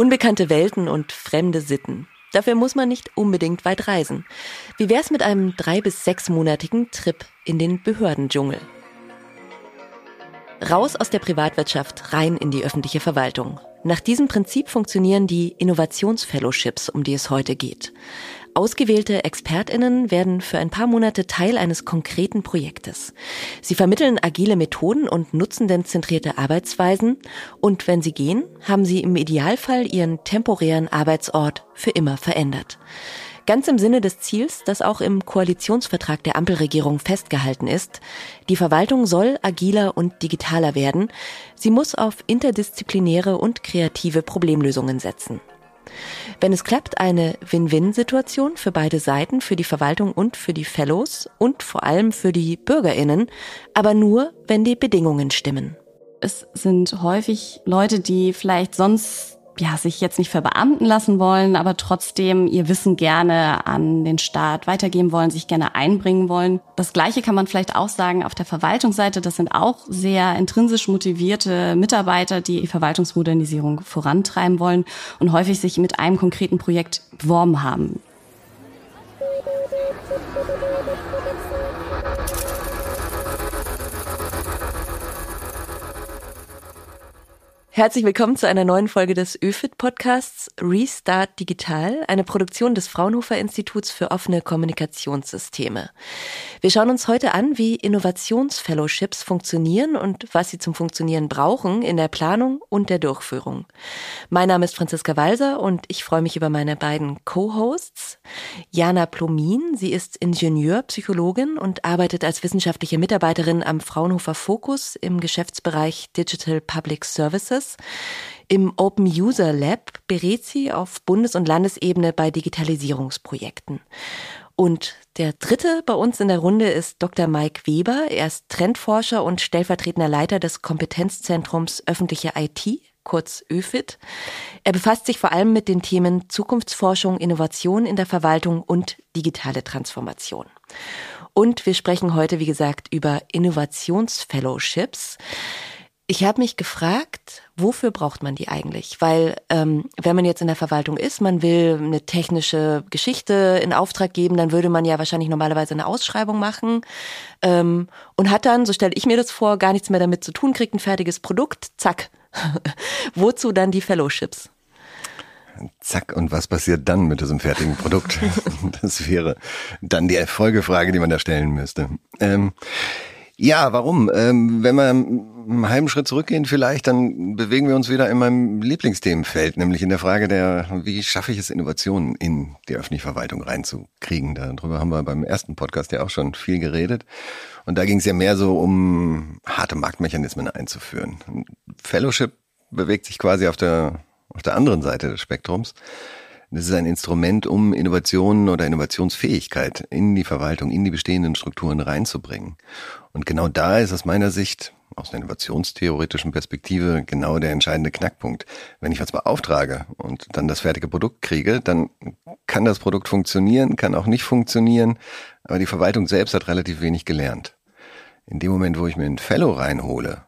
Unbekannte Welten und fremde Sitten. Dafür muss man nicht unbedingt weit reisen. Wie wär's mit einem drei- bis sechsmonatigen Trip in den Behördendschungel? Raus aus der Privatwirtschaft, rein in die öffentliche Verwaltung. Nach diesem Prinzip funktionieren die Innovationsfellowships, um die es heute geht. Ausgewählte Expertinnen werden für ein paar Monate Teil eines konkreten Projektes. Sie vermitteln agile Methoden und nutzendenzentrierte Arbeitsweisen und wenn sie gehen, haben sie im Idealfall ihren temporären Arbeitsort für immer verändert. Ganz im Sinne des Ziels, das auch im Koalitionsvertrag der Ampelregierung festgehalten ist. Die Verwaltung soll agiler und digitaler werden. Sie muss auf interdisziplinäre und kreative Problemlösungen setzen. Wenn es klappt, eine Win-Win-Situation für beide Seiten, für die Verwaltung und für die Fellows und vor allem für die Bürgerinnen, aber nur, wenn die Bedingungen stimmen. Es sind häufig Leute, die vielleicht sonst ja, sich jetzt nicht verbeamten lassen wollen, aber trotzdem ihr Wissen gerne an den Staat weitergeben wollen, sich gerne einbringen wollen. Das Gleiche kann man vielleicht auch sagen auf der Verwaltungsseite. Das sind auch sehr intrinsisch motivierte Mitarbeiter, die die Verwaltungsmodernisierung vorantreiben wollen und häufig sich mit einem konkreten Projekt beworben haben. Herzlich willkommen zu einer neuen Folge des ÖFIT Podcasts Restart Digital, eine Produktion des Fraunhofer Instituts für offene Kommunikationssysteme. Wir schauen uns heute an, wie Innovationsfellowships funktionieren und was sie zum Funktionieren brauchen in der Planung und der Durchführung. Mein Name ist Franziska Walser und ich freue mich über meine beiden Co-Hosts. Jana Plomin, sie ist Ingenieurpsychologin und arbeitet als wissenschaftliche Mitarbeiterin am Fraunhofer Fokus im Geschäftsbereich Digital Public Services im Open User Lab berät sie auf Bundes- und Landesebene bei Digitalisierungsprojekten. Und der dritte bei uns in der Runde ist Dr. Mike Weber. Er ist Trendforscher und stellvertretender Leiter des Kompetenzzentrums öffentliche IT, kurz ÖFIT. Er befasst sich vor allem mit den Themen Zukunftsforschung, Innovation in der Verwaltung und digitale Transformation. Und wir sprechen heute, wie gesagt, über Innovationsfellowships. Ich habe mich gefragt, wofür braucht man die eigentlich? Weil ähm, wenn man jetzt in der Verwaltung ist, man will eine technische Geschichte in Auftrag geben, dann würde man ja wahrscheinlich normalerweise eine Ausschreibung machen ähm, und hat dann, so stelle ich mir das vor, gar nichts mehr damit zu tun, kriegt ein fertiges Produkt, zack. Wozu dann die Fellowships? Zack, und was passiert dann mit diesem fertigen Produkt? das wäre dann die Folgefrage, die man da stellen müsste. Ähm, ja, warum? Ähm, wenn wir einen halben Schritt zurückgehen vielleicht, dann bewegen wir uns wieder in meinem Lieblingsthemenfeld, nämlich in der Frage der, wie schaffe ich es, Innovationen in die öffentliche Verwaltung reinzukriegen. Darüber haben wir beim ersten Podcast ja auch schon viel geredet. Und da ging es ja mehr so um harte Marktmechanismen einzuführen. Fellowship bewegt sich quasi auf der, auf der anderen Seite des Spektrums. Das ist ein Instrument, um Innovationen oder Innovationsfähigkeit in die Verwaltung, in die bestehenden Strukturen reinzubringen. Und genau da ist aus meiner Sicht, aus einer innovationstheoretischen Perspektive, genau der entscheidende Knackpunkt. Wenn ich was beauftrage und dann das fertige Produkt kriege, dann kann das Produkt funktionieren, kann auch nicht funktionieren, aber die Verwaltung selbst hat relativ wenig gelernt. In dem Moment, wo ich mir einen Fellow reinhole,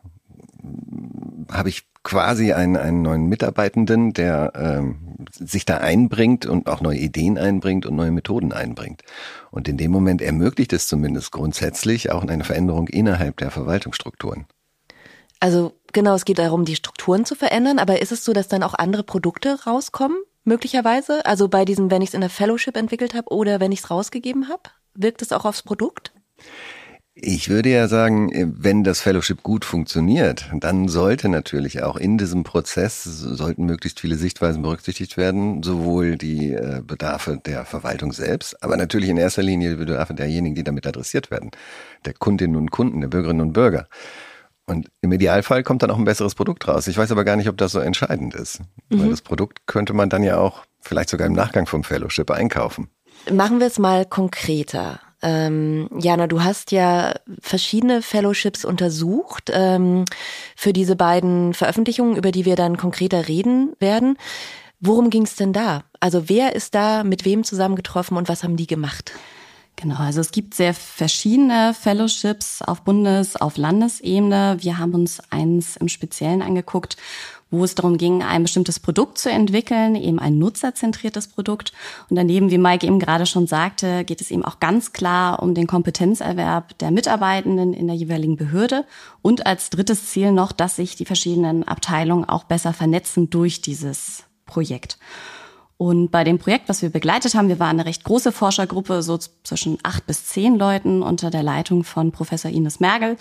habe ich quasi einen, einen neuen Mitarbeitenden, der ähm, sich da einbringt und auch neue Ideen einbringt und neue Methoden einbringt. Und in dem Moment ermöglicht es zumindest grundsätzlich auch eine Veränderung innerhalb der Verwaltungsstrukturen. Also genau, es geht darum, die Strukturen zu verändern, aber ist es so, dass dann auch andere Produkte rauskommen, möglicherweise? Also bei diesem, wenn ich es in der Fellowship entwickelt habe oder wenn ich es rausgegeben habe, wirkt es auch aufs Produkt? Ich würde ja sagen, äh, wenn das Fellowship gut funktioniert, dann sollte natürlich auch in diesem Prozess sollten möglichst viele Sichtweisen berücksichtigt werden, sowohl die äh, Bedarfe der Verwaltung selbst, aber natürlich in erster Linie die Bedarfe derjenigen, die damit adressiert werden, der Kundinnen und Kunden, der Bürgerinnen und Bürger. Und im Idealfall kommt dann auch ein besseres Produkt raus. Ich weiß aber gar nicht, ob das so entscheidend ist. Mhm. Weil das Produkt könnte man dann ja auch vielleicht sogar im Nachgang vom Fellowship einkaufen. Machen wir es mal konkreter. Ähm, Jana, du hast ja verschiedene Fellowships untersucht ähm, für diese beiden Veröffentlichungen, über die wir dann konkreter reden werden. Worum ging es denn da? Also wer ist da mit wem zusammengetroffen und was haben die gemacht? Genau, also es gibt sehr verschiedene Fellowships auf Bundes-, auf Landesebene. Wir haben uns eins im Speziellen angeguckt, wo es darum ging, ein bestimmtes Produkt zu entwickeln, eben ein nutzerzentriertes Produkt. Und daneben, wie Mike eben gerade schon sagte, geht es eben auch ganz klar um den Kompetenzerwerb der Mitarbeitenden in der jeweiligen Behörde und als drittes Ziel noch, dass sich die verschiedenen Abteilungen auch besser vernetzen durch dieses Projekt. Und bei dem Projekt, was wir begleitet haben, wir waren eine recht große Forschergruppe, so zwischen acht bis zehn Leuten unter der Leitung von Professor Ines Mergel.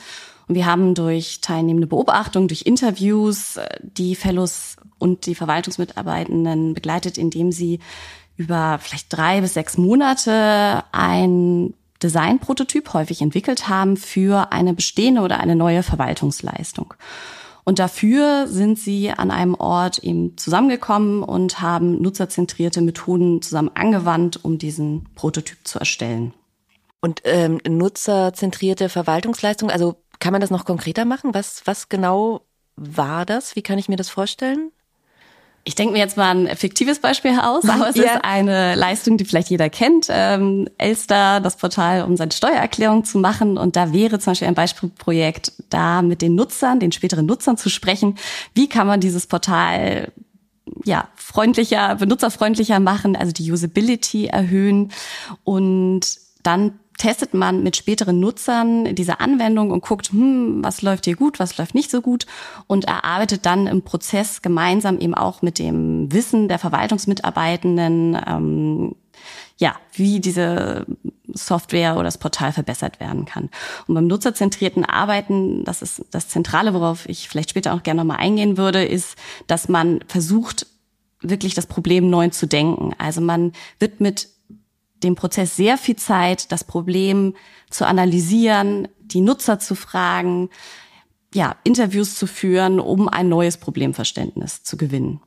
Und wir haben durch teilnehmende Beobachtung, durch Interviews äh, die Fellows und die Verwaltungsmitarbeitenden begleitet, indem sie über vielleicht drei bis sechs Monate ein Designprototyp häufig entwickelt haben für eine bestehende oder eine neue Verwaltungsleistung. Und dafür sind sie an einem Ort eben zusammengekommen und haben nutzerzentrierte Methoden zusammen angewandt, um diesen Prototyp zu erstellen. Und ähm, nutzerzentrierte Verwaltungsleistung, also kann man das noch konkreter machen? Was, was genau war das? Wie kann ich mir das vorstellen? Ich denke mir jetzt mal ein fiktives Beispiel aus, aber es ja. ist eine Leistung, die vielleicht jeder kennt. Ähm, Elster, das Portal, um seine Steuererklärung zu machen. Und da wäre zum Beispiel ein Beispielprojekt, da mit den Nutzern, den späteren Nutzern zu sprechen. Wie kann man dieses Portal ja, freundlicher, benutzerfreundlicher machen, also die Usability erhöhen und dann testet man mit späteren Nutzern diese Anwendung und guckt, hm, was läuft hier gut, was läuft nicht so gut und erarbeitet dann im Prozess gemeinsam eben auch mit dem Wissen der Verwaltungsmitarbeitenden, ähm, ja, wie diese Software oder das Portal verbessert werden kann. Und beim nutzerzentrierten Arbeiten, das ist das Zentrale, worauf ich vielleicht später auch gerne nochmal eingehen würde, ist, dass man versucht, wirklich das Problem neu zu denken. Also man wird mit dem Prozess sehr viel Zeit, das Problem zu analysieren, die Nutzer zu fragen, ja, Interviews zu führen, um ein neues Problemverständnis zu gewinnen.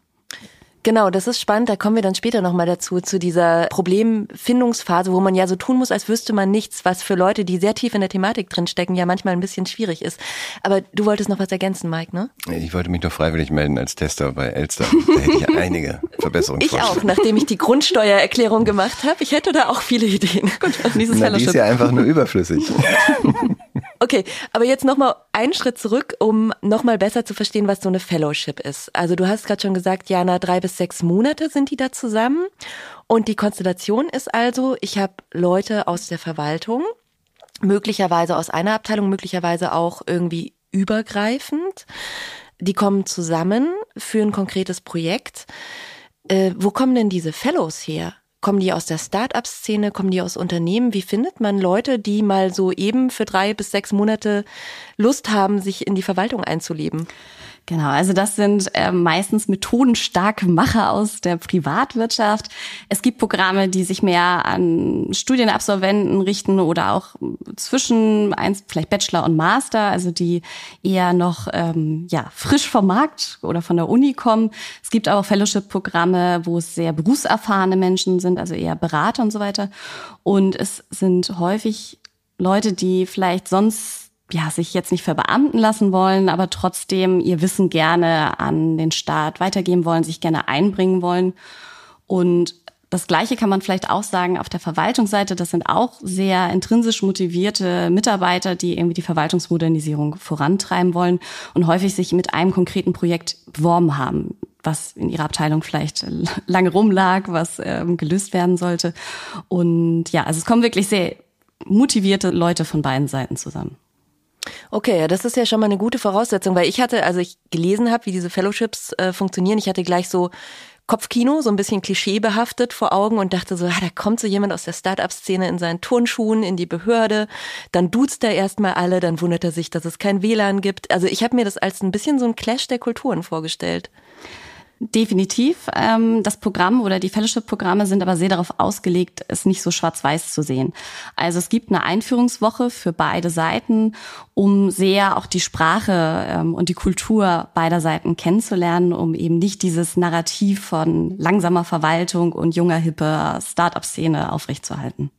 Genau, das ist spannend. Da kommen wir dann später nochmal dazu, zu dieser Problemfindungsphase, wo man ja so tun muss, als wüsste man nichts, was für Leute, die sehr tief in der Thematik drinstecken, ja manchmal ein bisschen schwierig ist. Aber du wolltest noch was ergänzen, Mike, ne? Ich wollte mich doch freiwillig melden als Tester bei Elster. Da hätte ich einige Verbesserungen. Ich auch, nachdem ich die Grundsteuererklärung gemacht habe. Ich hätte da auch viele Ideen. Gut, dieses Na, die ist ja einfach nur überflüssig. Okay, aber jetzt nochmal einen Schritt zurück, um nochmal besser zu verstehen, was so eine Fellowship ist. Also du hast gerade schon gesagt, Jana, drei bis sechs Monate sind die da zusammen. Und die Konstellation ist also, ich habe Leute aus der Verwaltung, möglicherweise aus einer Abteilung, möglicherweise auch irgendwie übergreifend. Die kommen zusammen für ein konkretes Projekt. Äh, wo kommen denn diese Fellows her? Kommen die aus der Start-up-Szene? Kommen die aus Unternehmen? Wie findet man Leute, die mal so eben für drei bis sechs Monate Lust haben, sich in die Verwaltung einzuleben? Genau, also das sind äh, meistens methodenstarke Macher aus der Privatwirtschaft. Es gibt Programme, die sich mehr an Studienabsolventen richten oder auch zwischen eins vielleicht Bachelor und Master, also die eher noch ähm, ja frisch vom Markt oder von der Uni kommen. Es gibt auch Fellowship-Programme, wo es sehr berufserfahrene Menschen sind, also eher Berater und so weiter. Und es sind häufig Leute, die vielleicht sonst ja, sich jetzt nicht verbeamten lassen wollen, aber trotzdem ihr Wissen gerne an den Staat weitergeben wollen, sich gerne einbringen wollen. Und das Gleiche kann man vielleicht auch sagen auf der Verwaltungsseite. Das sind auch sehr intrinsisch motivierte Mitarbeiter, die irgendwie die Verwaltungsmodernisierung vorantreiben wollen und häufig sich mit einem konkreten Projekt beworben haben, was in ihrer Abteilung vielleicht lange rumlag, was ähm, gelöst werden sollte. Und ja, also es kommen wirklich sehr motivierte Leute von beiden Seiten zusammen. Okay, ja, das ist ja schon mal eine gute Voraussetzung, weil ich hatte, also ich gelesen habe, wie diese Fellowships äh, funktionieren, ich hatte gleich so Kopfkino, so ein bisschen klischeebehaftet vor Augen und dachte so, ah, da kommt so jemand aus der Start-up-Szene in seinen Turnschuhen in die Behörde, dann duzt er erstmal alle, dann wundert er sich, dass es kein WLAN gibt. Also ich habe mir das als ein bisschen so ein Clash der Kulturen vorgestellt. Definitiv. Ähm, das Programm oder die Fellowship-Programme sind aber sehr darauf ausgelegt, es nicht so schwarz-weiß zu sehen. Also es gibt eine Einführungswoche für beide Seiten, um sehr auch die Sprache ähm, und die Kultur beider Seiten kennenzulernen, um eben nicht dieses Narrativ von langsamer Verwaltung und junger, hipper Start-up-Szene aufrechtzuerhalten.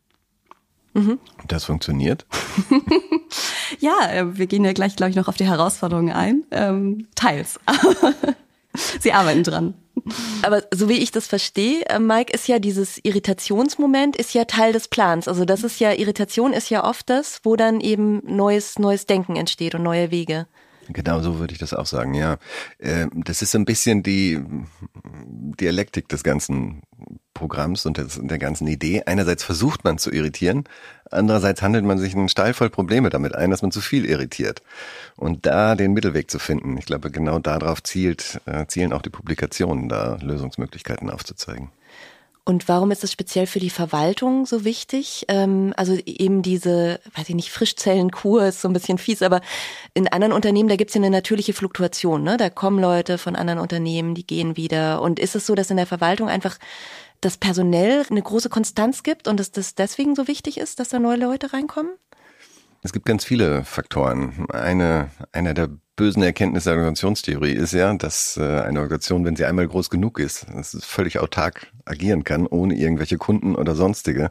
Mhm. Das funktioniert? ja, äh, wir gehen ja gleich, glaube ich, noch auf die Herausforderungen ein. Ähm, teils. Sie arbeiten dran. Aber so wie ich das verstehe, äh, Mike, ist ja dieses Irritationsmoment ist ja Teil des Plans. Also das ist ja, Irritation ist ja oft das, wo dann eben neues, neues Denken entsteht und neue Wege. Genau so würde ich das auch sagen, ja. Ähm, das ist so ein bisschen die Dialektik des ganzen Programms und der ganzen Idee. Einerseits versucht man zu irritieren, andererseits handelt man sich einen Stall voll Probleme damit ein, dass man zu viel irritiert. Und da den Mittelweg zu finden, ich glaube, genau darauf zielt, äh, zielen auch die Publikationen, da Lösungsmöglichkeiten aufzuzeigen. Und warum ist es speziell für die Verwaltung so wichtig? Ähm, also eben diese, weiß ich nicht, Frischzellenkur ist so ein bisschen fies, aber in anderen Unternehmen, da gibt es ja eine natürliche Fluktuation. Ne? Da kommen Leute von anderen Unternehmen, die gehen wieder. Und ist es so, dass in der Verwaltung einfach das personell eine große Konstanz gibt und dass das deswegen so wichtig ist, dass da neue Leute reinkommen? Es gibt ganz viele Faktoren. Eine, einer der bösen Erkenntnisse der Organisationstheorie ist ja, dass äh, eine Organisation, wenn sie einmal groß genug ist, völlig autark agieren kann, ohne irgendwelche Kunden oder sonstige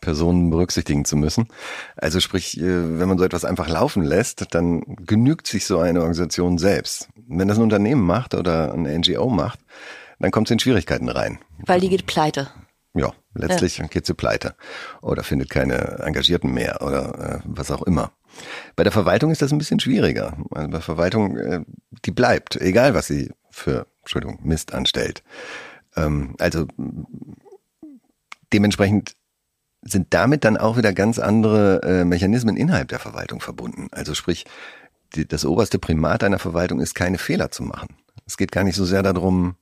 Personen berücksichtigen zu müssen. Also sprich, äh, wenn man so etwas einfach laufen lässt, dann genügt sich so eine Organisation selbst. Wenn das ein Unternehmen macht oder eine NGO macht, dann kommt es in Schwierigkeiten rein. Weil die geht pleite ja, letztlich ja. geht sie pleite oder findet keine Engagierten mehr oder äh, was auch immer. Bei der Verwaltung ist das ein bisschen schwieriger. Also bei Verwaltung, äh, die bleibt, egal was sie für, Entschuldigung, Mist anstellt. Ähm, also dementsprechend sind damit dann auch wieder ganz andere äh, Mechanismen innerhalb der Verwaltung verbunden. Also sprich, die, das oberste Primat einer Verwaltung ist, keine Fehler zu machen. Es geht gar nicht so sehr darum,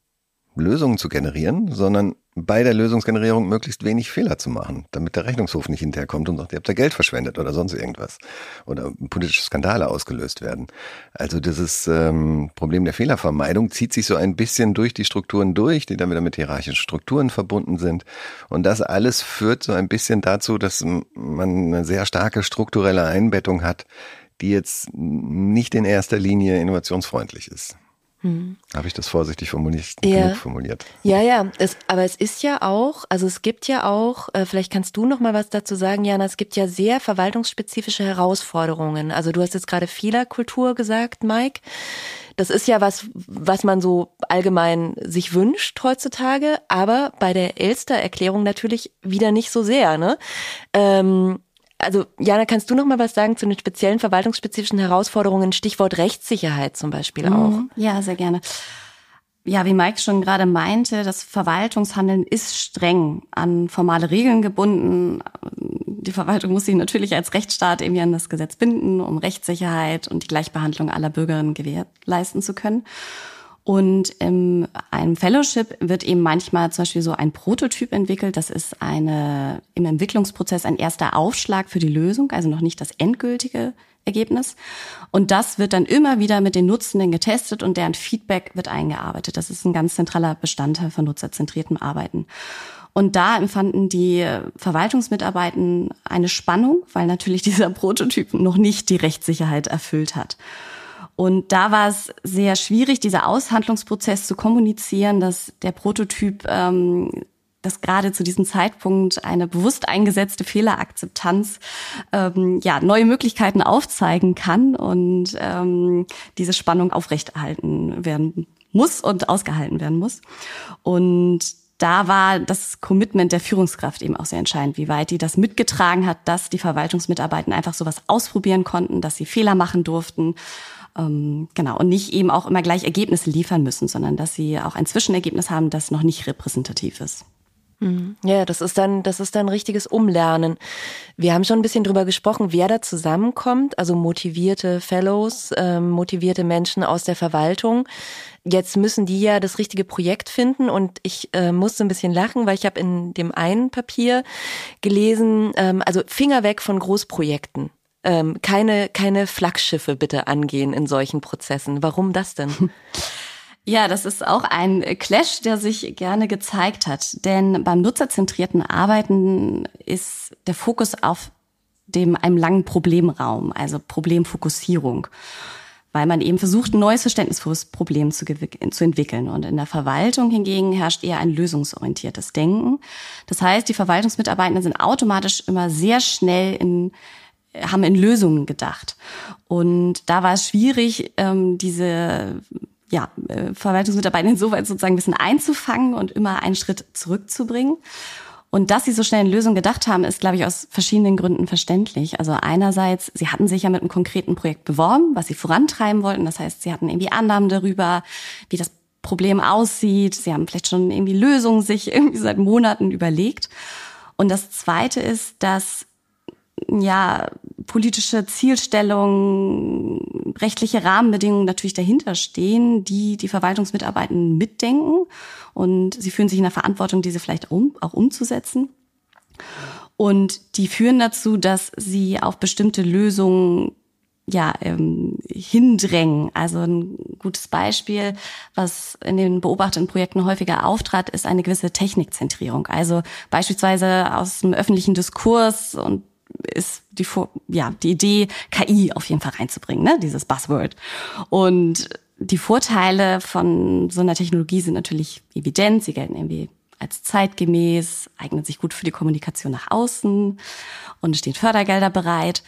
Lösungen zu generieren, sondern bei der Lösungsgenerierung möglichst wenig Fehler zu machen, damit der Rechnungshof nicht hinterherkommt und sagt, ihr habt da Geld verschwendet oder sonst irgendwas oder politische Skandale ausgelöst werden. Also dieses ähm, Problem der Fehlervermeidung zieht sich so ein bisschen durch die Strukturen durch, die dann wieder mit hierarchischen Strukturen verbunden sind. Und das alles führt so ein bisschen dazu, dass man eine sehr starke strukturelle Einbettung hat, die jetzt nicht in erster Linie innovationsfreundlich ist. Hm. Habe ich das vorsichtig formuliert, ja. genug formuliert? Ja, ja. Es, aber es ist ja auch, also es gibt ja auch, äh, vielleicht kannst du noch mal was dazu sagen, Jana. Es gibt ja sehr verwaltungsspezifische Herausforderungen. Also du hast jetzt gerade Fehlerkultur gesagt, Mike. Das ist ja was, was man so allgemein sich wünscht heutzutage, aber bei der Elster-Erklärung natürlich wieder nicht so sehr. Ne? Ähm, also Jana, kannst du noch mal was sagen zu den speziellen verwaltungsspezifischen Herausforderungen, Stichwort Rechtssicherheit zum Beispiel auch? Mhm. Ja, sehr gerne. Ja, wie Mike schon gerade meinte, das Verwaltungshandeln ist streng an formale Regeln gebunden. Die Verwaltung muss sich natürlich als Rechtsstaat irgendwie an das Gesetz binden, um Rechtssicherheit und die Gleichbehandlung aller Bürgerinnen gewährleisten zu können. Und in einem Fellowship wird eben manchmal zum Beispiel so ein Prototyp entwickelt. Das ist eine, im Entwicklungsprozess ein erster Aufschlag für die Lösung, also noch nicht das endgültige Ergebnis. Und das wird dann immer wieder mit den Nutzenden getestet und deren Feedback wird eingearbeitet. Das ist ein ganz zentraler Bestandteil von nutzerzentriertem Arbeiten. Und da empfanden die Verwaltungsmitarbeiten eine Spannung, weil natürlich dieser Prototyp noch nicht die Rechtssicherheit erfüllt hat. Und da war es sehr schwierig, dieser Aushandlungsprozess zu kommunizieren, dass der Prototyp ähm, dass gerade zu diesem Zeitpunkt eine bewusst eingesetzte Fehlerakzeptanz ähm, ja neue Möglichkeiten aufzeigen kann und ähm, diese Spannung aufrechterhalten werden muss und ausgehalten werden muss. Und da war das Commitment der Führungskraft eben auch sehr entscheidend, wie weit die das mitgetragen hat, dass die Verwaltungsmitarbeiter einfach sowas ausprobieren konnten, dass sie Fehler machen durften ähm, genau, und nicht eben auch immer gleich Ergebnisse liefern müssen, sondern dass sie auch ein Zwischenergebnis haben, das noch nicht repräsentativ ist. Mhm. Ja, das ist dann, das ist dann richtiges Umlernen. Wir haben schon ein bisschen drüber gesprochen, wer da zusammenkommt, also motivierte Fellows, ähm, motivierte Menschen aus der Verwaltung. Jetzt müssen die ja das richtige Projekt finden und ich äh, musste ein bisschen lachen, weil ich habe in dem einen Papier gelesen, ähm, also Finger weg von Großprojekten ähm, keine, keine Flaggschiffe bitte angehen in solchen Prozessen. Warum das denn? Ja, das ist auch ein Clash, der sich gerne gezeigt hat. Denn beim nutzerzentrierten Arbeiten ist der Fokus auf dem einem langen Problemraum, also Problemfokussierung, weil man eben versucht, ein neues Verständnis für das Problem zu, zu entwickeln. Und in der Verwaltung hingegen herrscht eher ein lösungsorientiertes Denken. Das heißt, die Verwaltungsmitarbeitenden sind automatisch immer sehr schnell in haben in Lösungen gedacht. Und da war es schwierig, ähm, diese ja, äh, Verwaltungsmitarbeiter insoweit sozusagen ein bisschen einzufangen und immer einen Schritt zurückzubringen. Und dass sie so schnell eine Lösung gedacht haben, ist, glaube ich, aus verschiedenen Gründen verständlich. Also einerseits, sie hatten sich ja mit einem konkreten Projekt beworben, was sie vorantreiben wollten. Das heißt, sie hatten irgendwie Annahmen darüber, wie das Problem aussieht. Sie haben vielleicht schon irgendwie Lösungen sich irgendwie seit Monaten überlegt. Und das Zweite ist, dass ja politische Zielstellungen, rechtliche Rahmenbedingungen natürlich dahinter stehen, die die Verwaltungsmitarbeitenden mitdenken und sie fühlen sich in der Verantwortung, diese vielleicht um, auch umzusetzen. Und die führen dazu, dass sie auf bestimmte Lösungen ja, ähm, hindrängen. Also ein gutes Beispiel, was in den beobachteten Projekten häufiger auftrat, ist eine gewisse Technikzentrierung. Also beispielsweise aus dem öffentlichen Diskurs und ist die, ja, die Idee, KI auf jeden Fall reinzubringen, ne? dieses Buzzword. Und die Vorteile von so einer Technologie sind natürlich evident. Sie gelten irgendwie als zeitgemäß, eignet sich gut für die Kommunikation nach außen und stehen Fördergelder bereit.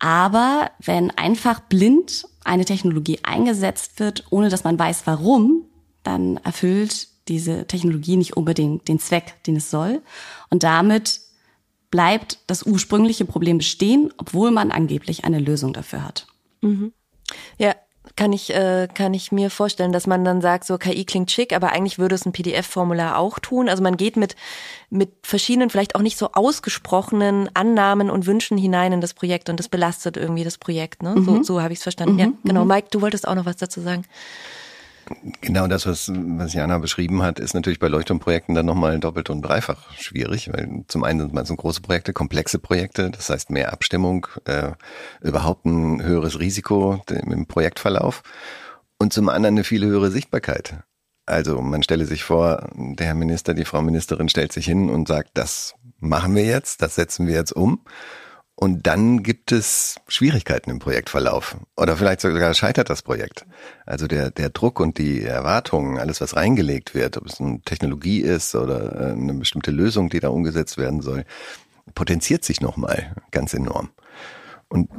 Aber wenn einfach blind eine Technologie eingesetzt wird, ohne dass man weiß, warum, dann erfüllt diese Technologie nicht unbedingt den Zweck, den es soll. Und damit bleibt das ursprüngliche Problem bestehen, obwohl man angeblich eine Lösung dafür hat. Mhm. Ja, kann ich, äh, kann ich mir vorstellen, dass man dann sagt, so KI klingt schick, aber eigentlich würde es ein PDF-Formular auch tun. Also man geht mit, mit verschiedenen, vielleicht auch nicht so ausgesprochenen Annahmen und Wünschen hinein in das Projekt und das belastet irgendwie das Projekt. Ne? Mhm. So, so habe ich es verstanden. Mhm. Ja, genau. Mhm. Mike, du wolltest auch noch was dazu sagen. Genau das, was, was Jana beschrieben hat, ist natürlich bei Leuchtturmprojekten dann nochmal doppelt und dreifach schwierig, weil zum einen sind so große Projekte, komplexe Projekte, das heißt mehr Abstimmung, äh, überhaupt ein höheres Risiko im Projektverlauf und zum anderen eine viel höhere Sichtbarkeit. Also man stelle sich vor, der Herr Minister, die Frau Ministerin stellt sich hin und sagt, das machen wir jetzt, das setzen wir jetzt um. Und dann gibt es Schwierigkeiten im Projektverlauf. Oder vielleicht sogar scheitert das Projekt. Also der, der Druck und die Erwartungen, alles was reingelegt wird, ob es eine Technologie ist oder äh, eine bestimmte Lösung, die da umgesetzt werden soll, potenziert sich nochmal ganz enorm. Und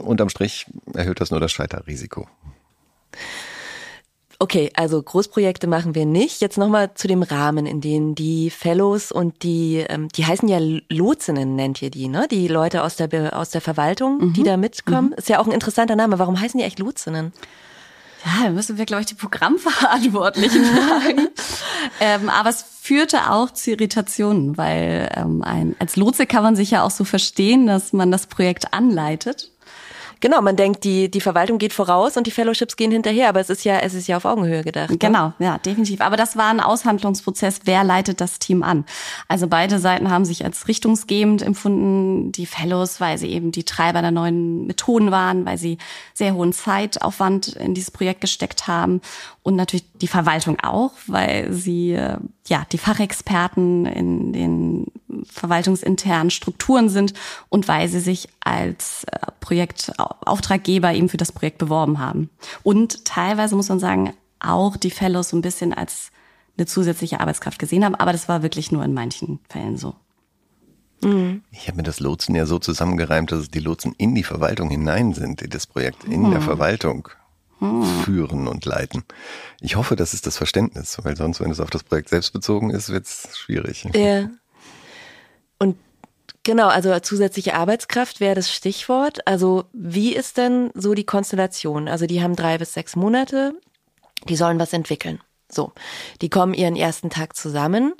unterm Strich erhöht das nur das Scheiterrisiko. Okay, also Großprojekte machen wir nicht. Jetzt nochmal zu dem Rahmen, in dem die Fellows und die, ähm, die heißen ja Lotsinnen, nennt ihr die, ne? Die Leute aus der, aus der Verwaltung, mhm. die da mitkommen. Mhm. Ist ja auch ein interessanter Name. Warum heißen die eigentlich Lotsinnen? Ja, da müssen wir, glaube ich, die Programmverantwortlichen fragen. ähm, aber es führte auch zu Irritationen, weil ähm, ein, als Lotse kann man sich ja auch so verstehen, dass man das Projekt anleitet. Genau, man denkt, die, die Verwaltung geht voraus und die Fellowships gehen hinterher, aber es ist ja, es ist ja auf Augenhöhe gedacht. Ne? Genau, ja, definitiv. Aber das war ein Aushandlungsprozess. Wer leitet das Team an? Also beide Seiten haben sich als richtungsgebend empfunden. Die Fellows, weil sie eben die Treiber der neuen Methoden waren, weil sie sehr hohen Zeitaufwand in dieses Projekt gesteckt haben und natürlich die Verwaltung auch, weil sie äh, ja die Fachexperten in den verwaltungsinternen Strukturen sind und weil sie sich als äh, Projektauftraggeber eben für das Projekt beworben haben. Und teilweise muss man sagen, auch die Fellows so ein bisschen als eine zusätzliche Arbeitskraft gesehen haben, aber das war wirklich nur in manchen Fällen so. Mhm. Ich habe mir das Lotsen ja so zusammengereimt, dass es die Lotsen in die Verwaltung hinein sind, die das Projekt in mhm. der Verwaltung führen und leiten. Ich hoffe, das ist das Verständnis, weil sonst, wenn es auf das Projekt selbst bezogen ist, wird es schwierig. Ja. Und genau, also zusätzliche Arbeitskraft wäre das Stichwort. Also wie ist denn so die Konstellation? Also die haben drei bis sechs Monate, die sollen was entwickeln. So, die kommen ihren ersten Tag zusammen.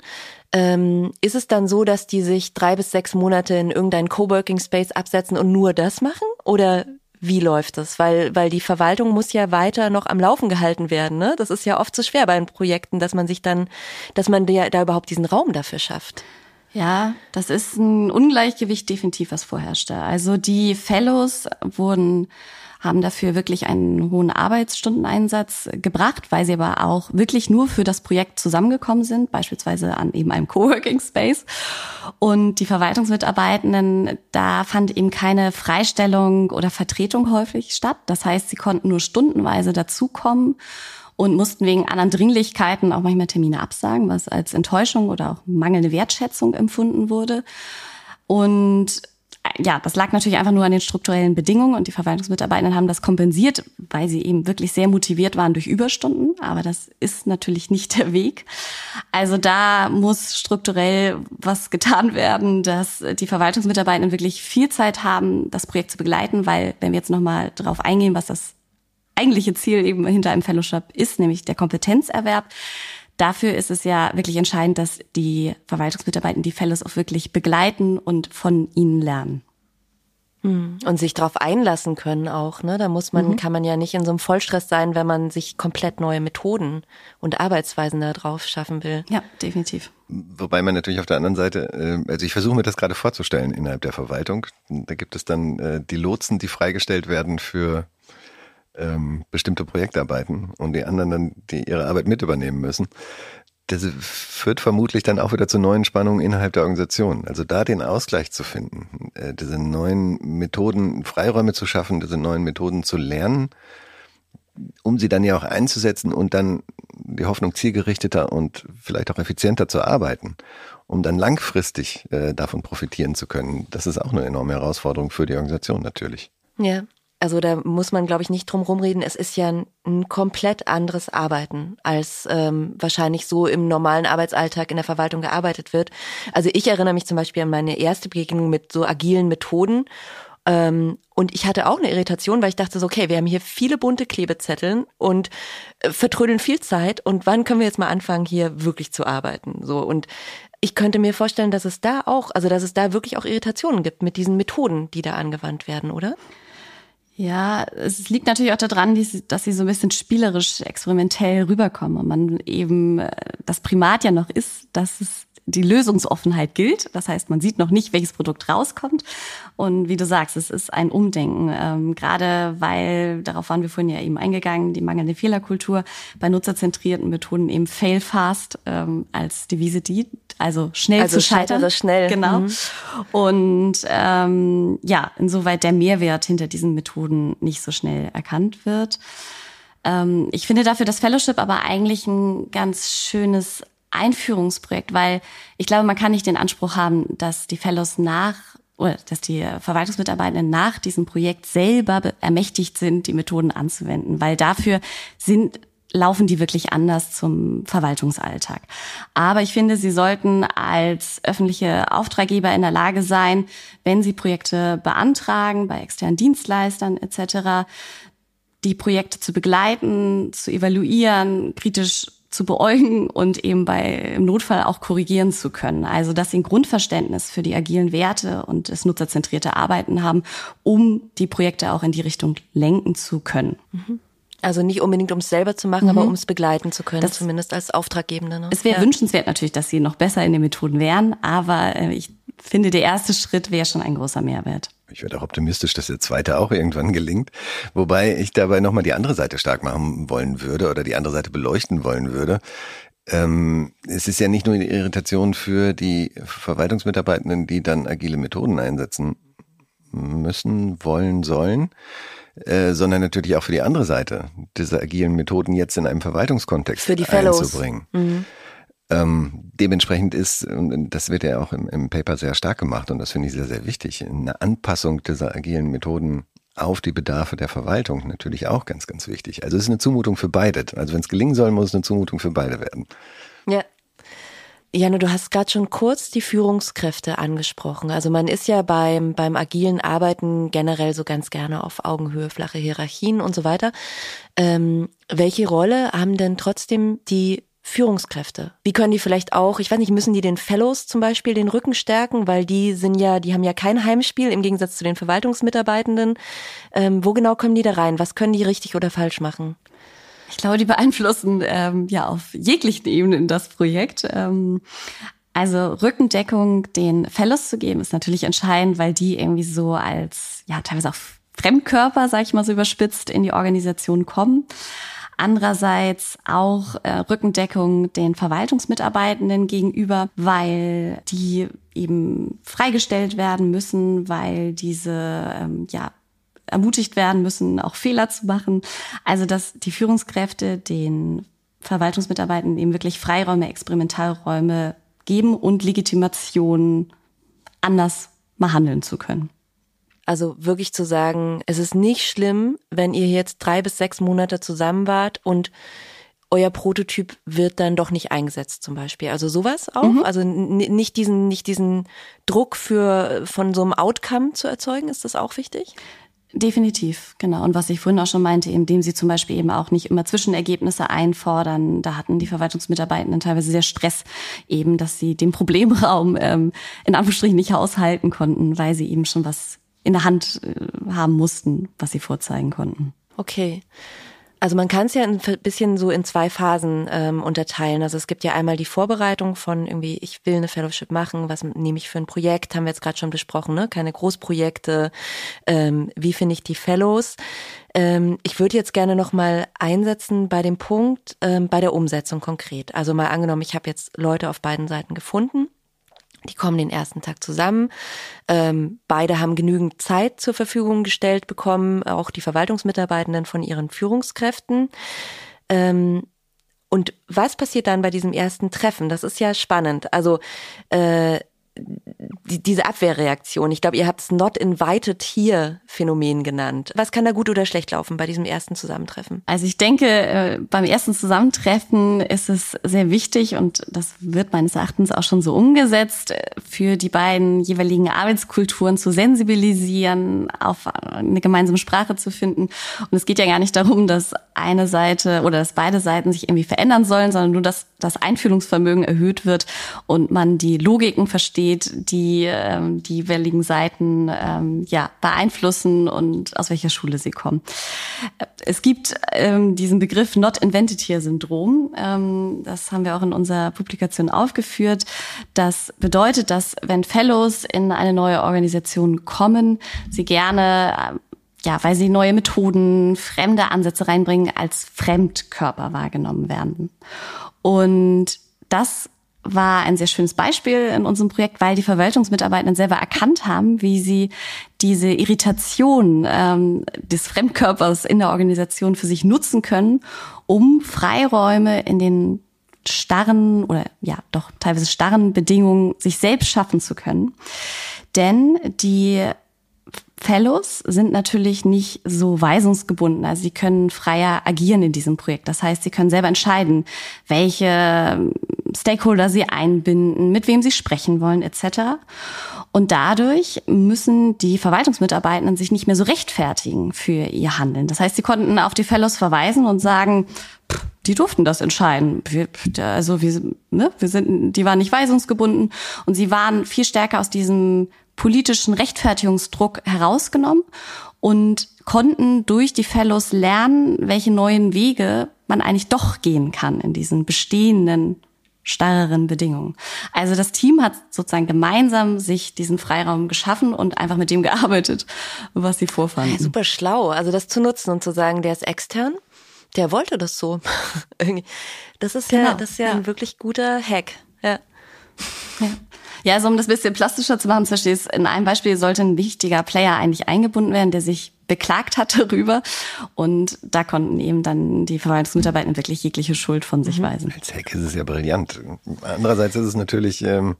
Ähm, ist es dann so, dass die sich drei bis sechs Monate in irgendeinen Coworking Space absetzen und nur das machen? Oder wie läuft das? Weil, weil die Verwaltung muss ja weiter noch am Laufen gehalten werden. Ne? Das ist ja oft so schwer bei den Projekten, dass man sich dann, dass man da, da überhaupt diesen Raum dafür schafft. Ja, das ist ein Ungleichgewicht definitiv, was vorherrschte. Also die Fellows wurden haben dafür wirklich einen hohen Arbeitsstundeneinsatz gebracht, weil sie aber auch wirklich nur für das Projekt zusammengekommen sind, beispielsweise an eben einem Coworking Space. Und die Verwaltungsmitarbeitenden, da fand eben keine Freistellung oder Vertretung häufig statt. Das heißt, sie konnten nur stundenweise dazukommen und mussten wegen anderen Dringlichkeiten auch manchmal Termine absagen, was als Enttäuschung oder auch mangelnde Wertschätzung empfunden wurde. Und ja, das lag natürlich einfach nur an den strukturellen Bedingungen und die Verwaltungsmitarbeitenden haben das kompensiert, weil sie eben wirklich sehr motiviert waren durch Überstunden. Aber das ist natürlich nicht der Weg. Also da muss strukturell was getan werden, dass die Verwaltungsmitarbeitenden wirklich viel Zeit haben, das Projekt zu begleiten, weil wenn wir jetzt nochmal darauf eingehen, was das eigentliche Ziel eben hinter einem Fellowship ist, nämlich der Kompetenzerwerb, Dafür ist es ja wirklich entscheidend, dass die Verwaltungsmitarbeiter die Fellows auch wirklich begleiten und von ihnen lernen. Hm. Und sich darauf einlassen können auch, ne? Da muss man, mhm. kann man ja nicht in so einem Vollstress sein, wenn man sich komplett neue Methoden und Arbeitsweisen da drauf schaffen will. Ja, definitiv. Wobei man natürlich auf der anderen Seite, äh, also ich versuche mir das gerade vorzustellen innerhalb der Verwaltung. Da gibt es dann äh, die Lotsen, die freigestellt werden für ähm, bestimmte Projektarbeiten und die anderen dann, die ihre Arbeit mit übernehmen müssen. Das führt vermutlich dann auch wieder zu neuen Spannungen innerhalb der Organisation. Also da den Ausgleich zu finden, äh, diese neuen Methoden, Freiräume zu schaffen, diese neuen Methoden zu lernen, um sie dann ja auch einzusetzen und dann die Hoffnung zielgerichteter und vielleicht auch effizienter zu arbeiten, um dann langfristig äh, davon profitieren zu können. Das ist auch eine enorme Herausforderung für die Organisation natürlich. Ja, also da muss man, glaube ich, nicht drum rumreden. Es ist ja ein, ein komplett anderes Arbeiten, als ähm, wahrscheinlich so im normalen Arbeitsalltag in der Verwaltung gearbeitet wird. Also ich erinnere mich zum Beispiel an meine erste Begegnung mit so agilen Methoden. Ähm, und ich hatte auch eine Irritation, weil ich dachte so, okay, wir haben hier viele bunte Klebezetteln und äh, vertrödeln viel Zeit. Und wann können wir jetzt mal anfangen, hier wirklich zu arbeiten? So und ich könnte mir vorstellen, dass es da auch, also dass es da wirklich auch Irritationen gibt mit diesen Methoden, die da angewandt werden, oder? Ja, es liegt natürlich auch daran, dass sie so ein bisschen spielerisch, experimentell rüberkommen und man eben äh, das Primat ja noch ist, dass es die Lösungsoffenheit gilt. Das heißt, man sieht noch nicht, welches Produkt rauskommt. Und wie du sagst, es ist ein Umdenken. Ähm, gerade weil, darauf waren wir vorhin ja eben eingegangen, die mangelnde Fehlerkultur bei nutzerzentrierten Methoden eben fail fast ähm, als Devise die, also schnell also zu scheitern. Also schnell. Genau. Mhm. Und ähm, ja, insoweit der Mehrwert hinter diesen Methoden nicht so schnell erkannt wird. Ähm, ich finde dafür das Fellowship aber eigentlich ein ganz schönes Einführungsprojekt, weil ich glaube, man kann nicht den Anspruch haben, dass die Fellows nach oder dass die Verwaltungsmitarbeitenden nach diesem Projekt selber ermächtigt sind, die Methoden anzuwenden, weil dafür sind laufen die wirklich anders zum Verwaltungsalltag. Aber ich finde, sie sollten als öffentliche Auftraggeber in der Lage sein, wenn sie Projekte beantragen bei externen Dienstleistern etc., die Projekte zu begleiten, zu evaluieren, kritisch zu beäugen und eben bei im Notfall auch korrigieren zu können. Also dass sie ein Grundverständnis für die agilen Werte und das nutzerzentrierte Arbeiten haben, um die Projekte auch in die Richtung lenken zu können. Mhm. Also nicht unbedingt, um es selber zu machen, mhm. aber um es begleiten zu können, das, zumindest als Auftraggebende. Ne? Es wäre ja. wünschenswert natürlich, dass sie noch besser in den Methoden wären, aber äh, ich finde, der erste Schritt wäre schon ein großer Mehrwert. Ich werde auch optimistisch, dass der zweite auch irgendwann gelingt. Wobei ich dabei nochmal die andere Seite stark machen wollen würde oder die andere Seite beleuchten wollen würde. Ähm, es ist ja nicht nur die Irritation für die Verwaltungsmitarbeitenden, die dann agile Methoden einsetzen müssen, wollen, sollen, äh, sondern natürlich auch für die andere Seite, diese agilen Methoden jetzt in einem Verwaltungskontext für die einzubringen. Mhm. Ähm, dementsprechend ist, und das wird ja auch im, im Paper sehr stark gemacht, und das finde ich sehr, sehr wichtig, eine Anpassung dieser agilen Methoden auf die Bedarfe der Verwaltung natürlich auch ganz, ganz wichtig. Also es ist eine Zumutung für beide. Also wenn es gelingen soll, muss es eine Zumutung für beide werden. Ja, Janne, du hast gerade schon kurz die Führungskräfte angesprochen. Also man ist ja beim, beim agilen Arbeiten generell so ganz gerne auf Augenhöhe, flache Hierarchien und so weiter. Ähm, welche Rolle haben denn trotzdem die Führungskräfte? Wie können die vielleicht auch, ich weiß nicht, müssen die den Fellows zum Beispiel den Rücken stärken, weil die sind ja, die haben ja kein Heimspiel im Gegensatz zu den Verwaltungsmitarbeitenden. Ähm, wo genau kommen die da rein? Was können die richtig oder falsch machen? Ich glaube, die beeinflussen ähm, ja auf jeglichen Ebenen das Projekt. Ähm, also Rückendeckung den Fellows zu geben, ist natürlich entscheidend, weil die irgendwie so als, ja, teilweise auch Fremdkörper, sage ich mal so überspitzt, in die Organisation kommen. Andererseits auch äh, Rückendeckung den Verwaltungsmitarbeitenden gegenüber, weil die eben freigestellt werden müssen, weil diese ähm, ja ermutigt werden müssen, auch Fehler zu machen. Also dass die Führungskräfte den Verwaltungsmitarbeitern eben wirklich Freiräume, Experimentalräume geben und Legitimation anders mal handeln zu können. Also wirklich zu sagen, es ist nicht schlimm, wenn ihr jetzt drei bis sechs Monate zusammen wart und euer Prototyp wird dann doch nicht eingesetzt zum Beispiel. Also sowas auch. Mhm. Also nicht diesen, nicht diesen Druck für von so einem Outcome zu erzeugen, ist das auch wichtig? Definitiv, genau. Und was ich vorhin auch schon meinte, indem sie zum Beispiel eben auch nicht immer Zwischenergebnisse einfordern, da hatten die Verwaltungsmitarbeitenden teilweise sehr Stress, eben, dass sie den Problemraum ähm, in Anführungsstrichen nicht aushalten konnten, weil sie eben schon was in der Hand äh, haben mussten, was sie vorzeigen konnten. Okay. Also man kann es ja ein bisschen so in zwei Phasen ähm, unterteilen. Also es gibt ja einmal die Vorbereitung von irgendwie, ich will eine Fellowship machen, was nehme ich für ein Projekt, haben wir jetzt gerade schon besprochen, ne? Keine Großprojekte. Ähm, wie finde ich die Fellows? Ähm, ich würde jetzt gerne nochmal einsetzen bei dem Punkt, ähm, bei der Umsetzung konkret. Also mal angenommen, ich habe jetzt Leute auf beiden Seiten gefunden die kommen den ersten Tag zusammen. Ähm, beide haben genügend Zeit zur Verfügung gestellt bekommen, auch die Verwaltungsmitarbeitenden von ihren Führungskräften. Ähm, und was passiert dann bei diesem ersten Treffen? Das ist ja spannend. Also äh, die, diese Abwehrreaktion. Ich glaube, ihr habt es Not Invited Here Phänomen genannt. Was kann da gut oder schlecht laufen bei diesem ersten Zusammentreffen? Also ich denke, äh, beim ersten Zusammentreffen ist es sehr wichtig und das wird meines Erachtens auch schon so umgesetzt, äh, für die beiden jeweiligen Arbeitskulturen zu sensibilisieren, auf eine gemeinsame Sprache zu finden. Und es geht ja gar nicht darum, dass eine Seite oder dass beide Seiten sich irgendwie verändern sollen, sondern nur, dass das Einfühlungsvermögen erhöht wird und man die Logiken versteht steht, die ähm, die jeweiligen Seiten ähm, ja beeinflussen und aus welcher Schule sie kommen. Es gibt ähm, diesen Begriff Not Invented Here Syndrom. Ähm, das haben wir auch in unserer Publikation aufgeführt. Das bedeutet, dass wenn Fellows in eine neue Organisation kommen, sie gerne äh, ja, weil sie neue Methoden, fremde Ansätze reinbringen, als Fremdkörper wahrgenommen werden. Und das war ein sehr schönes Beispiel in unserem Projekt, weil die Verwaltungsmitarbeitenden selber erkannt haben, wie sie diese Irritation ähm, des Fremdkörpers in der Organisation für sich nutzen können, um Freiräume in den starren oder ja doch teilweise starren Bedingungen sich selbst schaffen zu können. Denn die Fellows sind natürlich nicht so weisungsgebunden. Also sie können freier agieren in diesem Projekt. Das heißt, sie können selber entscheiden, welche Stakeholder sie einbinden, mit wem sie sprechen wollen, etc. Und dadurch müssen die Verwaltungsmitarbeitenden sich nicht mehr so rechtfertigen für ihr Handeln. Das heißt, sie konnten auf die Fellows verweisen und sagen, die durften das entscheiden. Wir, also wir, ne, wir sind, die waren nicht weisungsgebunden und sie waren viel stärker aus diesem politischen Rechtfertigungsdruck herausgenommen und konnten durch die Fellows lernen, welche neuen Wege man eigentlich doch gehen kann in diesen bestehenden starreren Bedingungen. Also das Team hat sozusagen gemeinsam sich diesen Freiraum geschaffen und einfach mit dem gearbeitet, was sie vorfanden. Ja, super schlau, also das zu nutzen und zu sagen, der ist extern, der wollte das so. das ist genau. ja, das ist ja, ja, ein wirklich guter Hack. Ja. ja. Ja, also um das bisschen plastischer zu machen, verstehst in einem Beispiel sollte ein wichtiger Player eigentlich eingebunden werden, der sich beklagt hat darüber. Und da konnten eben dann die Verwaltungsmitarbeiter wirklich jegliche Schuld von sich mhm. weisen. Als Hack ist es ja brillant. Andererseits ist es natürlich, ähm,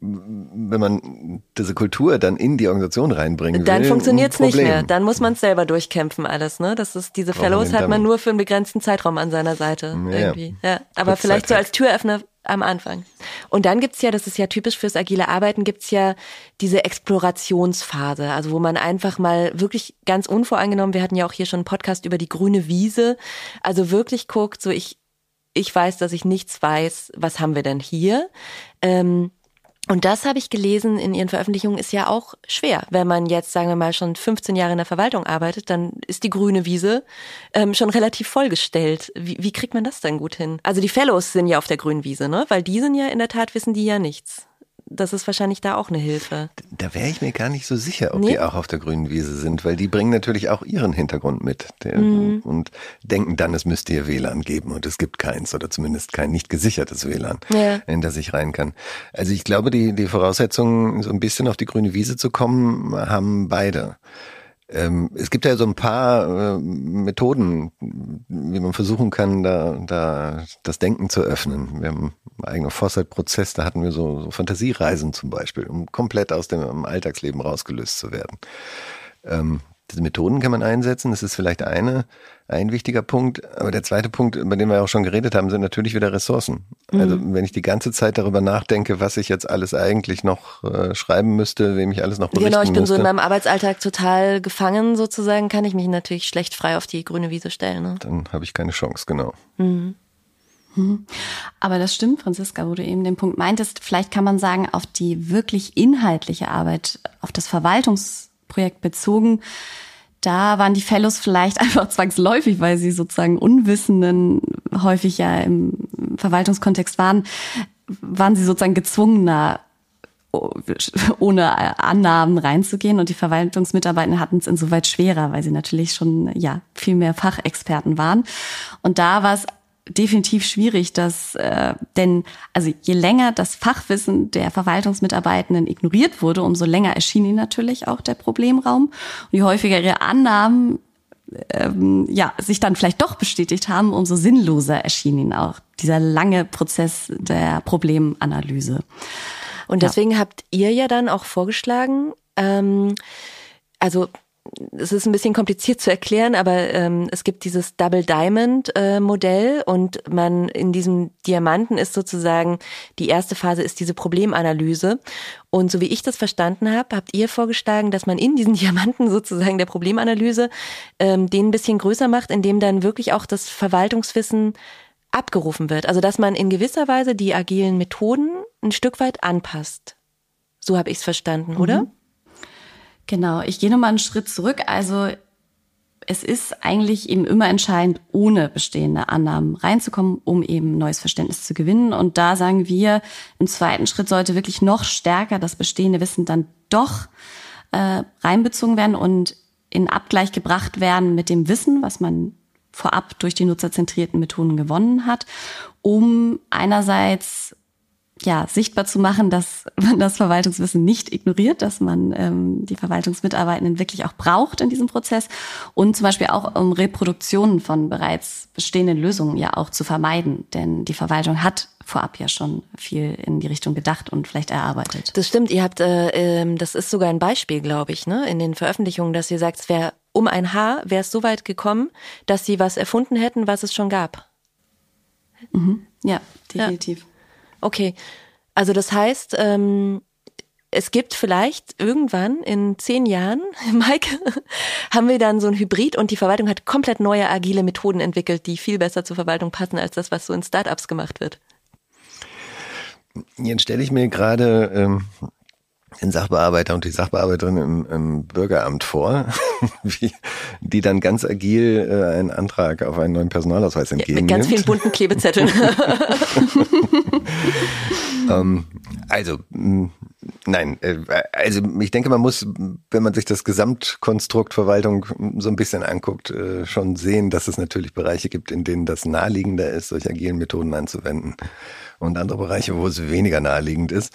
wenn man diese Kultur dann in die Organisation reinbringen will. Dann funktioniert es nicht mehr. Dann muss man es selber durchkämpfen alles. Ne, das ist diese Fellows hat man nur für einen begrenzten Zeitraum an seiner Seite ja, irgendwie. Ja, aber vielleicht so als Türöffner am Anfang. Und dann gibt's ja, das ist ja typisch fürs agile Arbeiten, gibt's ja diese Explorationsphase, also wo man einfach mal wirklich ganz unvoreingenommen, wir hatten ja auch hier schon einen Podcast über die grüne Wiese, also wirklich guckt, so ich, ich weiß, dass ich nichts weiß, was haben wir denn hier? Ähm, und das habe ich gelesen in Ihren Veröffentlichungen, ist ja auch schwer. Wenn man jetzt, sagen wir mal, schon 15 Jahre in der Verwaltung arbeitet, dann ist die grüne Wiese ähm, schon relativ vollgestellt. Wie, wie kriegt man das denn gut hin? Also die Fellows sind ja auf der grünen Wiese, ne? Weil die sind ja in der Tat, wissen die ja nichts das ist wahrscheinlich da auch eine Hilfe. Da wäre ich mir gar nicht so sicher, ob nee. die auch auf der grünen Wiese sind, weil die bringen natürlich auch ihren Hintergrund mit der, mhm. und denken dann, es müsste hier WLAN geben und es gibt keins oder zumindest kein nicht gesichertes WLAN, ja. in das ich rein kann. Also ich glaube, die, die Voraussetzungen, so ein bisschen auf die grüne Wiese zu kommen, haben beide. Ähm, es gibt ja so ein paar äh, Methoden, wie man versuchen kann, da, da das Denken zu öffnen. Wir haben einen eigenen Foresight-Prozess, da hatten wir so, so Fantasiereisen zum Beispiel, um komplett aus dem Alltagsleben rausgelöst zu werden. Ähm, diese Methoden kann man einsetzen, das ist vielleicht eine, ein wichtiger Punkt. Aber der zweite Punkt, über den wir auch schon geredet haben, sind natürlich wieder Ressourcen. Mhm. Also wenn ich die ganze Zeit darüber nachdenke, was ich jetzt alles eigentlich noch äh, schreiben müsste, wem ich alles noch berichten Genau, ich bin müsste. so in meinem Arbeitsalltag total gefangen sozusagen, kann ich mich natürlich schlecht frei auf die grüne Wiese stellen. Ne? Dann habe ich keine Chance, genau. Mhm. mhm. Aber das stimmt, Franziska, wo du eben den Punkt meintest, vielleicht kann man sagen, auf die wirklich inhaltliche Arbeit, auf das Verwaltungs Projekt bezogen. Da waren die Fellows vielleicht einfach zwangsläufig, weil sie sozusagen Unwissenden häufig ja im Verwaltungskontext waren, waren sie sozusagen gezwungener, ohne Annahmen reinzugehen und die Verwaltungsmitarbeiter hatten es insoweit schwerer, weil sie natürlich schon ja viel mehr Fachexperten waren. Und da war es definitiv schwierig, dass äh, denn also je länger das Fachwissen der Verwaltungsmitarbeitenden ignoriert wurde, umso länger erschien ihnen natürlich auch der Problemraum und je häufiger ihre Annahmen ähm, ja sich dann vielleicht doch bestätigt haben, umso sinnloser erschien ihnen auch dieser lange Prozess der Problemanalyse. Und deswegen ja. habt ihr ja dann auch vorgeschlagen, ähm, also es ist ein bisschen kompliziert zu erklären, aber ähm, es gibt dieses Double Diamond äh, Modell und man in diesem Diamanten ist sozusagen die erste Phase ist diese Problemanalyse und so wie ich das verstanden habe, habt ihr vorgeschlagen, dass man in diesen Diamanten sozusagen der Problemanalyse ähm, den ein bisschen größer macht, indem dann wirklich auch das Verwaltungswissen abgerufen wird. Also dass man in gewisser Weise die agilen Methoden ein Stück weit anpasst. So habe ich es verstanden, mhm. oder? Genau, ich gehe nochmal einen Schritt zurück. Also es ist eigentlich eben immer entscheidend, ohne bestehende Annahmen reinzukommen, um eben neues Verständnis zu gewinnen. Und da sagen wir, im zweiten Schritt sollte wirklich noch stärker das bestehende Wissen dann doch äh, reinbezogen werden und in Abgleich gebracht werden mit dem Wissen, was man vorab durch die nutzerzentrierten Methoden gewonnen hat, um einerseits ja, sichtbar zu machen, dass man das Verwaltungswissen nicht ignoriert, dass man ähm, die Verwaltungsmitarbeitenden wirklich auch braucht in diesem Prozess und zum Beispiel auch um Reproduktionen von bereits bestehenden Lösungen ja auch zu vermeiden, denn die Verwaltung hat vorab ja schon viel in die Richtung gedacht und vielleicht erarbeitet. Das stimmt, ihr habt, äh, äh, das ist sogar ein Beispiel, glaube ich, ne, in den Veröffentlichungen, dass ihr sagt, es wäre um ein Haar wäre es so weit gekommen, dass sie was erfunden hätten, was es schon gab. Mhm. Ja, definitiv. Ja. Okay, also das heißt, ähm, es gibt vielleicht irgendwann in zehn Jahren, Mike, haben wir dann so ein Hybrid und die Verwaltung hat komplett neue agile Methoden entwickelt, die viel besser zur Verwaltung passen als das, was so in Startups gemacht wird. Jetzt stelle ich mir gerade ähm, den Sachbearbeiter und die Sachbearbeiterin im, im Bürgeramt vor, wie, die dann ganz agil äh, einen Antrag auf einen neuen Personalausweis entgegennimmt. Ja, mit ganz vielen bunten Klebezetteln. ähm, also, nein, äh, also ich denke, man muss, wenn man sich das Gesamtkonstrukt Verwaltung so ein bisschen anguckt, äh, schon sehen, dass es natürlich Bereiche gibt, in denen das naheliegender ist, solche agilen Methoden anzuwenden und andere Bereiche, wo es weniger naheliegend ist.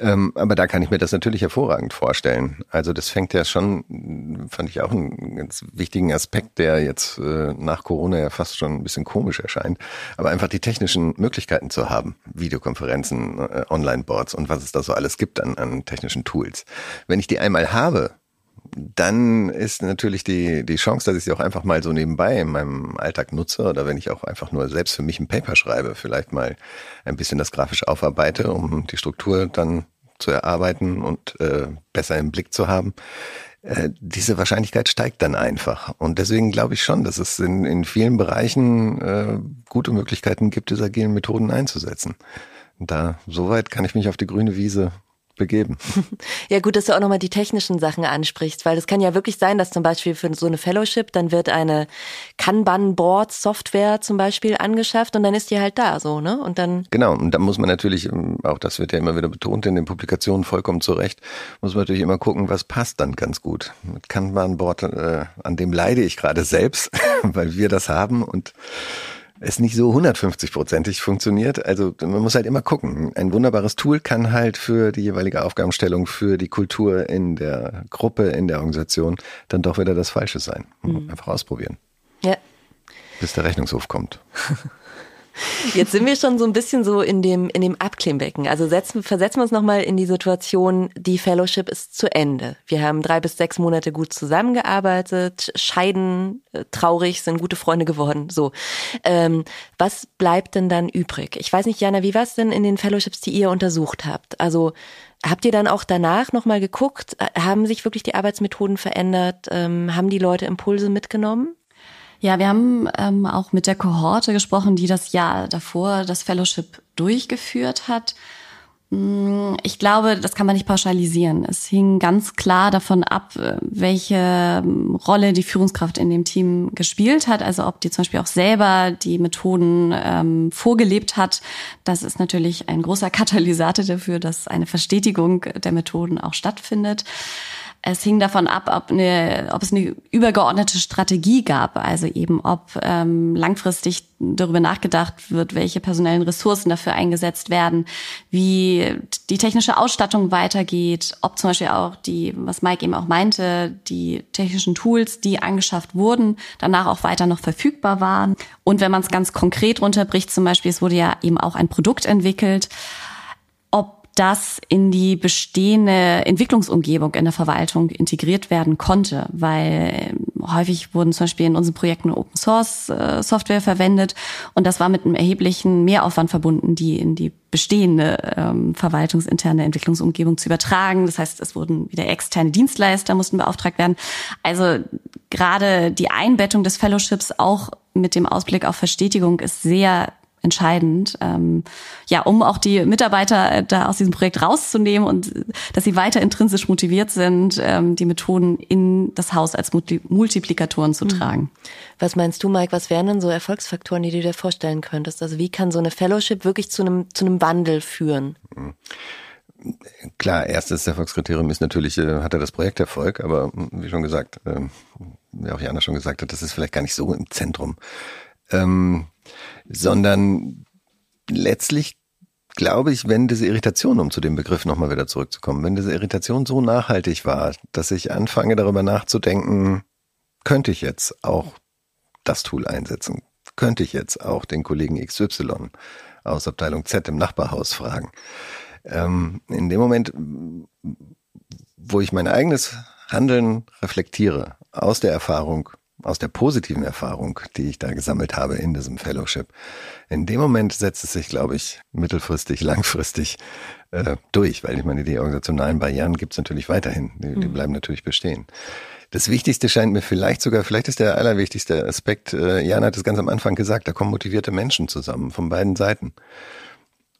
Ähm, aber da kann ich mir das natürlich hervorragend vorstellen. Also das fängt ja schon, fand ich auch einen ganz wichtigen Aspekt, der jetzt äh, nach Corona ja fast schon ein bisschen komisch erscheint. Aber einfach die technischen Möglichkeiten zu haben, Videokonferenzen, äh, Online-Boards und was es da so alles gibt an, an technischen Tools. Wenn ich die einmal habe, dann ist natürlich die, die Chance, dass ich sie auch einfach mal so nebenbei in meinem Alltag nutze oder wenn ich auch einfach nur selbst für mich ein Paper schreibe, vielleicht mal ein bisschen das grafisch aufarbeite, um die Struktur dann zu erarbeiten und äh, besser im Blick zu haben. Äh, diese Wahrscheinlichkeit steigt dann einfach. Und deswegen glaube ich schon, dass es in, in vielen Bereichen äh, gute Möglichkeiten gibt, diese agilen Methoden einzusetzen. Da, soweit kann ich mich auf die grüne Wiese begeben. Ja gut, dass du auch nochmal die technischen Sachen ansprichst, weil es kann ja wirklich sein, dass zum Beispiel für so eine Fellowship, dann wird eine Kanban-Board-Software zum Beispiel angeschafft und dann ist die halt da so, ne? Und dann. Genau, und da muss man natürlich, ähm, auch das wird ja immer wieder betont in den Publikationen vollkommen zu Recht, muss man natürlich immer gucken, was passt dann ganz gut. Mit Kanban-Board, äh, an dem leide ich gerade selbst, weil wir das haben und es nicht so 150-prozentig funktioniert. Also man muss halt immer gucken. Ein wunderbares Tool kann halt für die jeweilige Aufgabenstellung, für die Kultur in der Gruppe, in der Organisation dann doch wieder das Falsche sein. Mhm. Einfach ausprobieren. Ja. Bis der Rechnungshof kommt. Jetzt sind wir schon so ein bisschen so in dem, in dem Abklemmbecken. Also setzen, versetzen wir uns nochmal in die Situation, die Fellowship ist zu Ende. Wir haben drei bis sechs Monate gut zusammengearbeitet, scheiden, äh, traurig, sind gute Freunde geworden. So. Ähm, was bleibt denn dann übrig? Ich weiß nicht, Jana, wie war es denn in den Fellowships, die ihr untersucht habt? Also Habt ihr dann auch danach nochmal geguckt? Haben sich wirklich die Arbeitsmethoden verändert? Ähm, haben die Leute Impulse mitgenommen? Ja, wir haben ähm, auch mit der Kohorte gesprochen, die das Jahr davor das Fellowship durchgeführt hat. Mm, ich glaube, das kann man nicht pauschalisieren. Es hing ganz klar davon ab, äh, welche ähm, Rolle die Führungskraft in dem Team gespielt hat. Also ob die zum Beispiel auch selber die Methoden ähm, vorgelebt hat. Das ist natürlich ein großer Katalysator dafür, dass eine Verstetigung der Methoden auch stattfindet. Es hing davon ab, ob, eine, ob es eine übergeordnete Strategie gab, also eben ob ähm, langfristig darüber nachgedacht wird, welche personellen Ressourcen dafür eingesetzt werden, wie die technische Ausstattung weitergeht, ob zum Beispiel auch die, was Mike eben auch meinte, die technischen Tools, die angeschafft wurden, danach auch weiter noch verfügbar waren. Und wenn man es ganz konkret runterbricht, zum Beispiel, es wurde ja eben auch ein Produkt entwickelt, das in die bestehende Entwicklungsumgebung in der Verwaltung integriert werden konnte, weil ähm, häufig wurden zum Beispiel in unseren Projekten Open Source äh, Software verwendet und das war mit einem erheblichen Mehraufwand verbunden, die in die bestehende ähm, verwaltungsinterne Entwicklungsumgebung zu übertragen. Das heißt, es wurden wieder externe Dienstleister mussten beauftragt werden. Also gerade die Einbettung des Fellowships auch mit dem Ausblick auf Verstetigung ist sehr entscheidend, ähm, ja, um auch die Mitarbeiter äh, da aus diesem Projekt rauszunehmen und äh, dass sie weiter intrinsisch motiviert sind, ähm, die Methoden in das Haus als Multi Multiplikatoren zu mhm. tragen. Was meinst du, Mike? Was wären denn so Erfolgsfaktoren, die du dir vorstellen könntest? Also wie kann so eine Fellowship wirklich zu einem zu einem Wandel führen? Klar, erstes Erfolgskriterium ist natürlich, äh, hat er das Projekt Erfolg, aber wie schon gesagt, äh, wie auch Jana schon gesagt hat, das ist vielleicht gar nicht so im Zentrum. Ähm, sondern letztlich glaube ich, wenn diese Irritation, um zu dem Begriff nochmal wieder zurückzukommen, wenn diese Irritation so nachhaltig war, dass ich anfange darüber nachzudenken, könnte ich jetzt auch das Tool einsetzen? Könnte ich jetzt auch den Kollegen XY aus Abteilung Z im Nachbarhaus fragen? Ähm, in dem Moment, wo ich mein eigenes Handeln reflektiere, aus der Erfahrung aus der positiven Erfahrung, die ich da gesammelt habe in diesem Fellowship. In dem Moment setzt es sich, glaube ich, mittelfristig, langfristig äh, durch, weil ich meine, die organisationalen Barrieren gibt es natürlich weiterhin, die, die, mhm. bleiben natürlich bestehen. Das Wichtigste scheint mir vielleicht sogar, vielleicht ist der allerwichtigste Aspekt, äh, Jan hat es ganz am Anfang gesagt, da kommen motivierte Menschen zusammen, von beiden Seiten.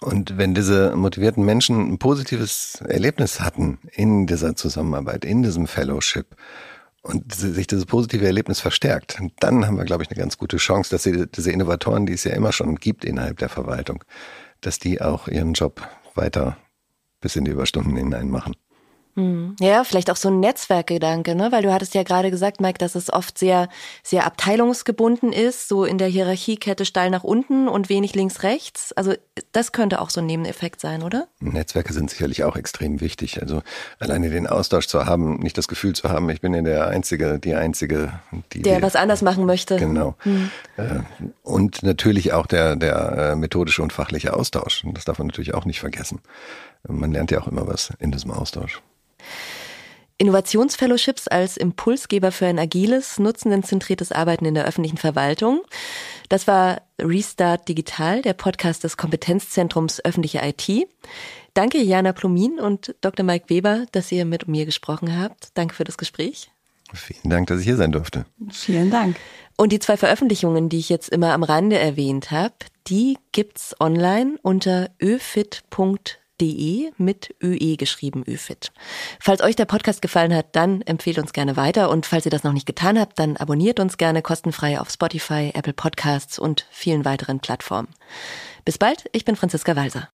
Und wenn diese motivierten Menschen ein positives Erlebnis hatten in dieser Zusammenarbeit, in diesem Fellowship, und sich dieses positive Erlebnis verstärkt, dann haben wir, glaube ich, eine ganz gute Chance, dass sie, diese Innovatoren, die es ja immer schon gibt innerhalb der Verwaltung, dass die auch ihren Job weiter bis in die Überstunden hinein machen. Hm. Ja, vielleicht auch so ein Netzwerkgedanke, ne? Weil du hattest ja gerade gesagt, Mike, dass es oft sehr, sehr abteilungsgebunden ist, so in der Hierarchiekette steil nach unten und wenig links rechts. Also das könnte auch so ein Nebeneffekt sein, oder? Netzwerke sind sicherlich auch extrem wichtig. Also alleine den Austausch zu haben, nicht das Gefühl zu haben, ich bin ja der Einzige, die Einzige, die der was anders machen möchte. Genau. Hm. Und natürlich auch der der äh, methodische und fachliche Austausch. Das darf man natürlich auch nicht vergessen. Man lernt ja auch immer was in diesem Austausch. Innovationsfellowships als Impulsgeber für ein agiles, nutzendenzentriertes Arbeiten in der öffentlichen Verwaltung. Das war Restart Digital, der Podcast des Kompetenzzentrums öffentliche IT. Danke Jana Plumin und Dr. Mike Weber, dass ihr mit mir gesprochen habt. Danke für das Gespräch. Vielen Dank, dass ich hier sein durfte. Vielen Dank. Und die zwei Veröffentlichungen, die ich jetzt immer am Rande erwähnt habe, die gibt's online unter öfit.de de mit ÖE geschrieben, ÖFIT. Falls euch der Podcast gefallen hat, dann empfehlt uns gerne weiter und falls ihr das noch nicht getan habt, dann abonniert uns gerne kostenfrei auf Spotify, Apple Podcasts und vielen weiteren Plattformen. Bis bald, ich bin Franziska Walser.